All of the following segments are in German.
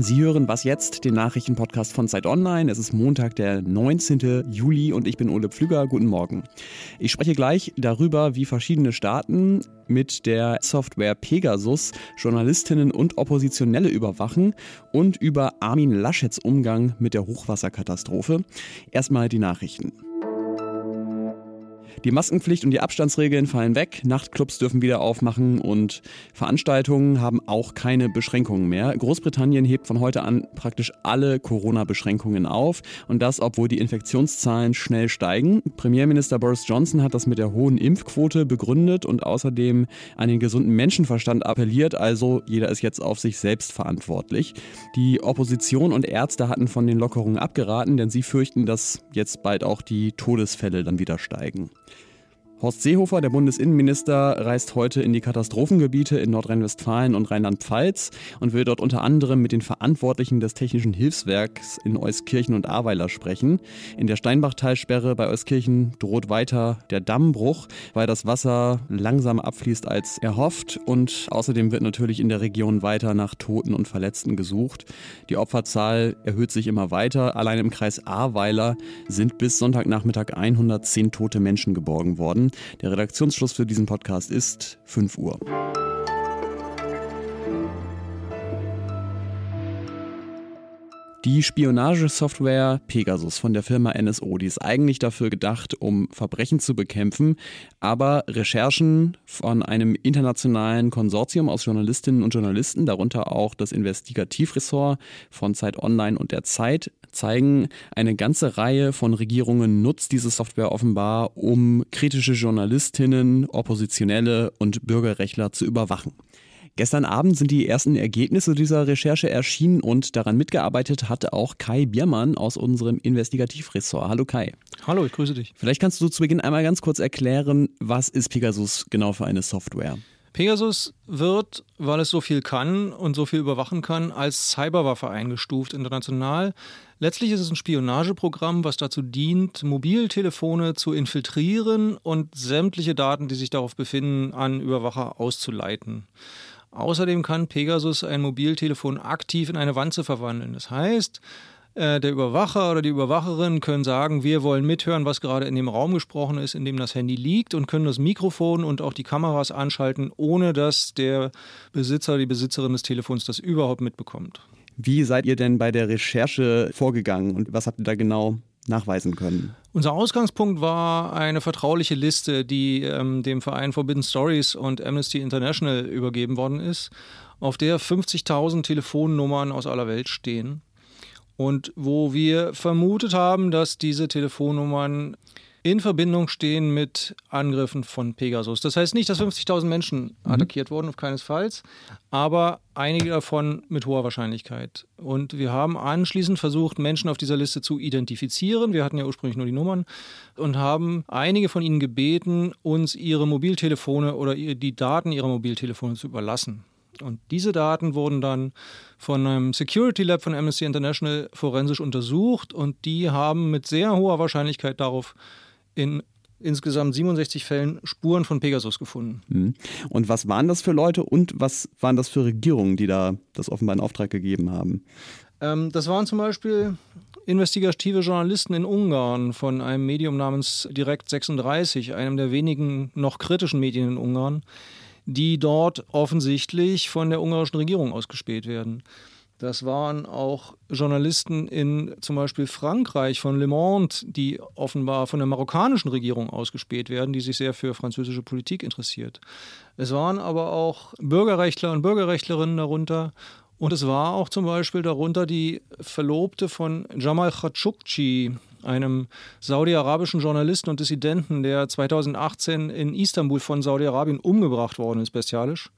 Sie hören Was jetzt, den Nachrichtenpodcast von Zeit Online. Es ist Montag, der 19. Juli und ich bin Ole Pflüger. Guten Morgen. Ich spreche gleich darüber, wie verschiedene Staaten mit der Software Pegasus Journalistinnen und Oppositionelle überwachen und über Armin Laschets Umgang mit der Hochwasserkatastrophe. Erstmal die Nachrichten. Die Maskenpflicht und die Abstandsregeln fallen weg, Nachtclubs dürfen wieder aufmachen und Veranstaltungen haben auch keine Beschränkungen mehr. Großbritannien hebt von heute an praktisch alle Corona-Beschränkungen auf und das, obwohl die Infektionszahlen schnell steigen. Premierminister Boris Johnson hat das mit der hohen Impfquote begründet und außerdem an den gesunden Menschenverstand appelliert, also jeder ist jetzt auf sich selbst verantwortlich. Die Opposition und Ärzte hatten von den Lockerungen abgeraten, denn sie fürchten, dass jetzt bald auch die Todesfälle dann wieder steigen. Horst Seehofer, der Bundesinnenminister, reist heute in die Katastrophengebiete in Nordrhein-Westfalen und Rheinland-Pfalz und will dort unter anderem mit den Verantwortlichen des Technischen Hilfswerks in Euskirchen und Ahrweiler sprechen. In der Steinbachtalsperre bei Euskirchen droht weiter der Dammbruch, weil das Wasser langsamer abfließt als erhofft und außerdem wird natürlich in der Region weiter nach Toten und Verletzten gesucht. Die Opferzahl erhöht sich immer weiter. Allein im Kreis Ahrweiler sind bis Sonntagnachmittag 110 tote Menschen geborgen worden. Der Redaktionsschluss für diesen Podcast ist 5 Uhr. Die Spionagesoftware Pegasus von der Firma NSO, die ist eigentlich dafür gedacht, um Verbrechen zu bekämpfen, aber Recherchen von einem internationalen Konsortium aus Journalistinnen und Journalisten, darunter auch das Investigativressort von Zeit Online und der Zeit, zeigen, eine ganze Reihe von Regierungen nutzt diese Software offenbar, um kritische Journalistinnen, Oppositionelle und Bürgerrechtler zu überwachen. Gestern Abend sind die ersten Ergebnisse dieser Recherche erschienen und daran mitgearbeitet hat auch Kai Biermann aus unserem Investigativressort. Hallo Kai. Hallo, ich grüße dich. Vielleicht kannst du zu Beginn einmal ganz kurz erklären, was ist Pegasus genau für eine Software? Pegasus wird, weil es so viel kann und so viel überwachen kann, als Cyberwaffe eingestuft international. Letztlich ist es ein Spionageprogramm, was dazu dient, Mobiltelefone zu infiltrieren und sämtliche Daten, die sich darauf befinden, an Überwacher auszuleiten. Außerdem kann Pegasus ein Mobiltelefon aktiv in eine Wanze verwandeln. Das heißt, äh, der Überwacher oder die Überwacherin können sagen, wir wollen mithören, was gerade in dem Raum gesprochen ist, in dem das Handy liegt und können das Mikrofon und auch die Kameras anschalten, ohne dass der Besitzer, die Besitzerin des Telefons das überhaupt mitbekommt. Wie seid ihr denn bei der Recherche vorgegangen und was habt ihr da genau nachweisen können? Unser Ausgangspunkt war eine vertrauliche Liste, die ähm, dem Verein Forbidden Stories und Amnesty International übergeben worden ist, auf der 50.000 Telefonnummern aus aller Welt stehen und wo wir vermutet haben, dass diese Telefonnummern in Verbindung stehen mit Angriffen von Pegasus. Das heißt nicht, dass 50.000 Menschen mhm. attackiert wurden, auf keinesfalls, aber einige davon mit hoher Wahrscheinlichkeit. Und wir haben anschließend versucht, Menschen auf dieser Liste zu identifizieren. Wir hatten ja ursprünglich nur die Nummern und haben einige von ihnen gebeten, uns ihre Mobiltelefone oder die Daten ihrer Mobiltelefone zu überlassen. Und diese Daten wurden dann von einem Security Lab von Amnesty International forensisch untersucht und die haben mit sehr hoher Wahrscheinlichkeit darauf in insgesamt 67 Fällen Spuren von Pegasus gefunden. Mhm. Und was waren das für Leute und was waren das für Regierungen, die da das offenbar in Auftrag gegeben haben? Ähm, das waren zum Beispiel investigative Journalisten in Ungarn von einem Medium namens Direkt 36, einem der wenigen noch kritischen Medien in Ungarn, die dort offensichtlich von der ungarischen Regierung ausgespäht werden. Das waren auch Journalisten in zum Beispiel Frankreich von Le Monde, die offenbar von der marokkanischen Regierung ausgespäht werden, die sich sehr für französische Politik interessiert. Es waren aber auch Bürgerrechtler und Bürgerrechtlerinnen darunter. Und es war auch zum Beispiel darunter die Verlobte von Jamal Khashoggi, einem saudi-arabischen Journalisten und Dissidenten, der 2018 in Istanbul von Saudi-Arabien umgebracht worden ist, bestialisch.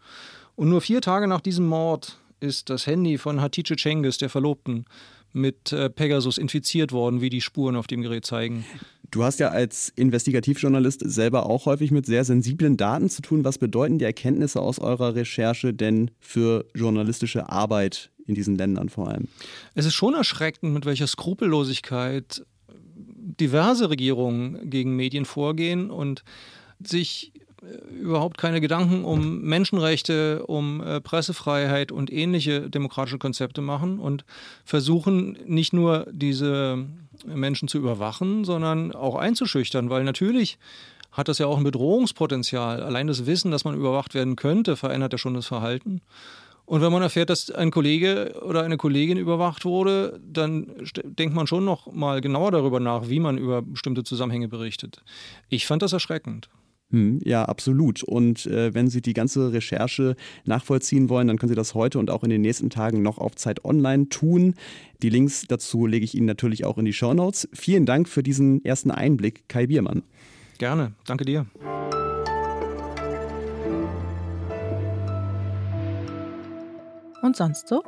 Und nur vier Tage nach diesem Mord ist das Handy von Hatice Cengiz, der Verlobten, mit äh, Pegasus infiziert worden, wie die Spuren auf dem Gerät zeigen. Du hast ja als Investigativjournalist selber auch häufig mit sehr sensiblen Daten zu tun. Was bedeuten die Erkenntnisse aus eurer Recherche denn für journalistische Arbeit in diesen Ländern vor allem? Es ist schon erschreckend, mit welcher Skrupellosigkeit diverse Regierungen gegen Medien vorgehen und sich überhaupt keine Gedanken um Menschenrechte, um äh, Pressefreiheit und ähnliche demokratische Konzepte machen und versuchen nicht nur diese Menschen zu überwachen, sondern auch einzuschüchtern, weil natürlich hat das ja auch ein Bedrohungspotenzial. Allein das Wissen, dass man überwacht werden könnte, verändert ja schon das Verhalten. Und wenn man erfährt, dass ein Kollege oder eine Kollegin überwacht wurde, dann denkt man schon noch mal genauer darüber nach, wie man über bestimmte Zusammenhänge berichtet. Ich fand das erschreckend. Hm, ja, absolut. Und äh, wenn Sie die ganze Recherche nachvollziehen wollen, dann können Sie das heute und auch in den nächsten Tagen noch auf Zeit Online tun. Die Links dazu lege ich Ihnen natürlich auch in die Show Notes. Vielen Dank für diesen ersten Einblick, Kai Biermann. Gerne, danke dir. Und sonst so?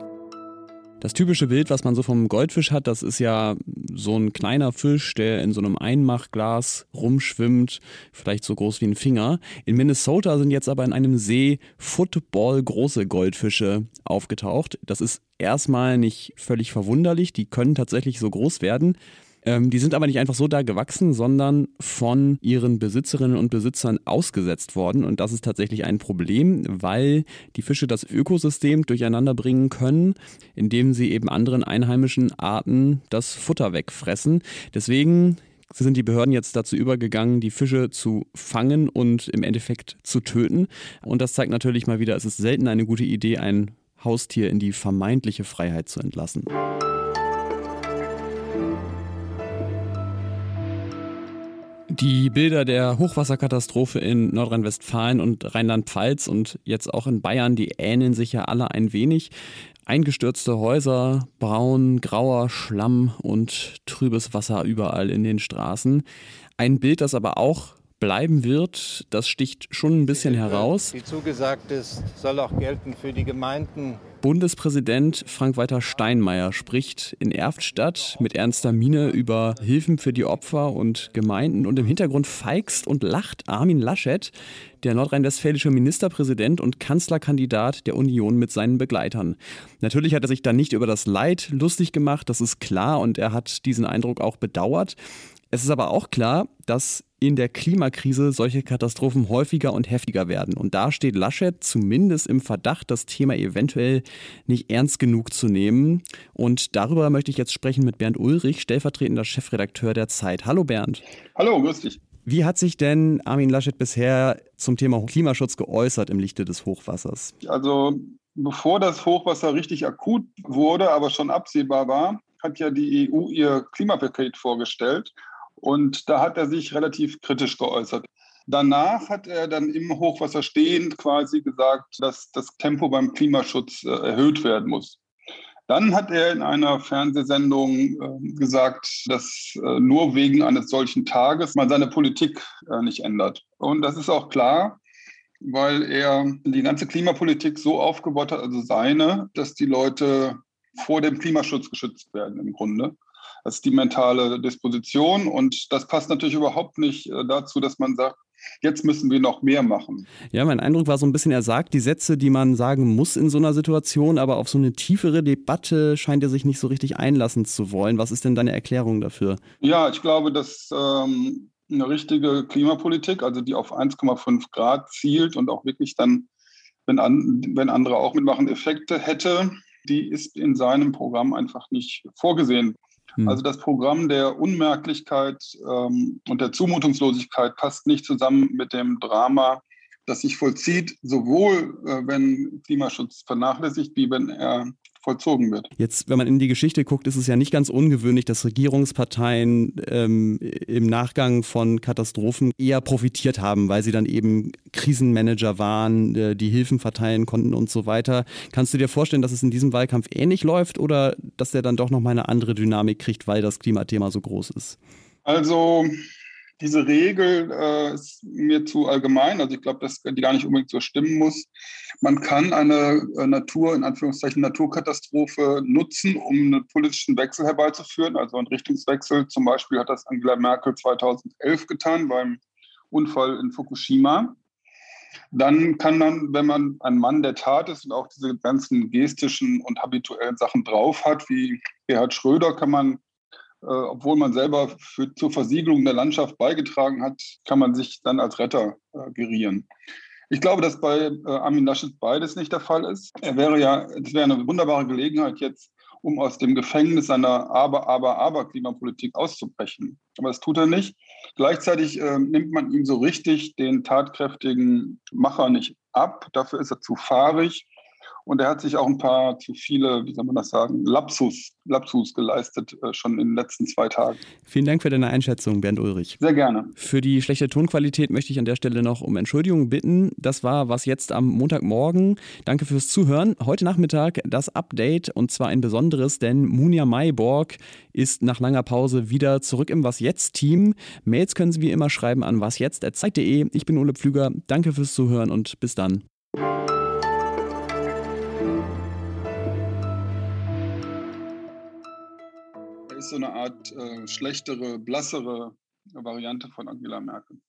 Das typische Bild, was man so vom Goldfisch hat, das ist ja so ein kleiner Fisch, der in so einem Einmachglas rumschwimmt, vielleicht so groß wie ein Finger. In Minnesota sind jetzt aber in einem See Football große Goldfische aufgetaucht. Das ist erstmal nicht völlig verwunderlich, die können tatsächlich so groß werden. Ähm, die sind aber nicht einfach so da gewachsen, sondern von ihren Besitzerinnen und Besitzern ausgesetzt worden. Und das ist tatsächlich ein Problem, weil die Fische das Ökosystem durcheinander bringen können, indem sie eben anderen einheimischen Arten das Futter wegfressen. Deswegen sind die Behörden jetzt dazu übergegangen, die Fische zu fangen und im Endeffekt zu töten. Und das zeigt natürlich mal wieder, es ist selten eine gute Idee, ein Haustier in die vermeintliche Freiheit zu entlassen. Die Bilder der Hochwasserkatastrophe in Nordrhein-Westfalen und Rheinland-Pfalz und jetzt auch in Bayern, die ähneln sich ja alle ein wenig. Eingestürzte Häuser, braun, grauer Schlamm und trübes Wasser überall in den Straßen. Ein Bild, das aber auch bleiben wird, das sticht schon ein bisschen heraus. Wie zugesagt ist, soll auch gelten für die Gemeinden Bundespräsident Frank-Walter Steinmeier spricht in Erftstadt mit ernster Miene über Hilfen für die Opfer und Gemeinden und im Hintergrund feigst und lacht Armin Laschet, der nordrhein-westfälische Ministerpräsident und Kanzlerkandidat der Union mit seinen Begleitern. Natürlich hat er sich da nicht über das Leid lustig gemacht, das ist klar und er hat diesen Eindruck auch bedauert. Es ist aber auch klar, dass in der Klimakrise solche Katastrophen häufiger und heftiger werden. Und da steht Laschet zumindest im Verdacht, das Thema eventuell nicht ernst genug zu nehmen. Und darüber möchte ich jetzt sprechen mit Bernd Ulrich, stellvertretender Chefredakteur der Zeit. Hallo Bernd. Hallo, grüß dich. Wie hat sich denn Armin Laschet bisher zum Thema Klimaschutz geäußert im Lichte des Hochwassers? Also bevor das Hochwasser richtig akut wurde, aber schon absehbar war, hat ja die EU ihr Klimapaket vorgestellt. Und da hat er sich relativ kritisch geäußert. Danach hat er dann im Hochwasser stehend quasi gesagt, dass das Tempo beim Klimaschutz äh, erhöht werden muss. Dann hat er in einer Fernsehsendung äh, gesagt, dass äh, nur wegen eines solchen Tages man seine Politik äh, nicht ändert. Und das ist auch klar, weil er die ganze Klimapolitik so aufgebaut hat, also seine, dass die Leute vor dem Klimaschutz geschützt werden im Grunde. Das ist die mentale Disposition und das passt natürlich überhaupt nicht dazu, dass man sagt, jetzt müssen wir noch mehr machen. Ja, mein Eindruck war so ein bisschen, er sagt die Sätze, die man sagen muss in so einer Situation, aber auf so eine tiefere Debatte scheint er sich nicht so richtig einlassen zu wollen. Was ist denn deine Erklärung dafür? Ja, ich glaube, dass ähm, eine richtige Klimapolitik, also die auf 1,5 Grad zielt und auch wirklich dann, wenn, an, wenn andere auch mitmachen, Effekte hätte, die ist in seinem Programm einfach nicht vorgesehen. Hm. Also das Programm der Unmerklichkeit ähm, und der Zumutungslosigkeit passt nicht zusammen mit dem Drama, das sich vollzieht, sowohl äh, wenn Klimaschutz vernachlässigt, wie wenn er vollzogen wird. Jetzt, wenn man in die Geschichte guckt, ist es ja nicht ganz ungewöhnlich, dass Regierungsparteien ähm, im Nachgang von Katastrophen eher profitiert haben, weil sie dann eben Krisenmanager waren, äh, die Hilfen verteilen konnten und so weiter. Kannst du dir vorstellen, dass es in diesem Wahlkampf ähnlich läuft oder dass der dann doch nochmal eine andere Dynamik kriegt, weil das Klimathema so groß ist? Also diese Regel äh, ist mir zu allgemein. Also ich glaube, dass die gar nicht unbedingt so stimmen muss. Man kann eine äh, Natur, in Anführungszeichen Naturkatastrophe nutzen, um einen politischen Wechsel herbeizuführen, also einen Richtungswechsel. Zum Beispiel hat das Angela Merkel 2011 getan beim Unfall in Fukushima. Dann kann man, wenn man ein Mann der Tat ist und auch diese ganzen gestischen und habituellen Sachen drauf hat, wie Gerhard Schröder, kann man obwohl man selber für, zur Versiegelung der Landschaft beigetragen hat, kann man sich dann als Retter äh, gerieren. Ich glaube, dass bei äh, Armin Laschet beides nicht der Fall ist. Er wäre ja, es wäre eine wunderbare Gelegenheit jetzt, um aus dem Gefängnis seiner Aber, Aber, Aber Klimapolitik auszubrechen. Aber das tut er nicht. Gleichzeitig äh, nimmt man ihm so richtig den tatkräftigen Macher nicht ab. Dafür ist er zu fahrig. Und er hat sich auch ein paar zu viele, wie soll man das sagen, Lapsus, Lapsus geleistet, äh, schon in den letzten zwei Tagen. Vielen Dank für deine Einschätzung, Bernd Ulrich. Sehr gerne. Für die schlechte Tonqualität möchte ich an der Stelle noch um Entschuldigung bitten. Das war was jetzt am Montagmorgen. Danke fürs Zuhören. Heute Nachmittag das Update und zwar ein besonderes, denn Munja Mayborg ist nach langer Pause wieder zurück im Was Jetzt Team. Mails können Sie wie immer schreiben an wasjetzt.zeit.de. Ich bin Ole Pflüger. Danke fürs Zuhören und bis dann. Ist so eine Art äh, schlechtere, blassere Variante von Angela Merkel.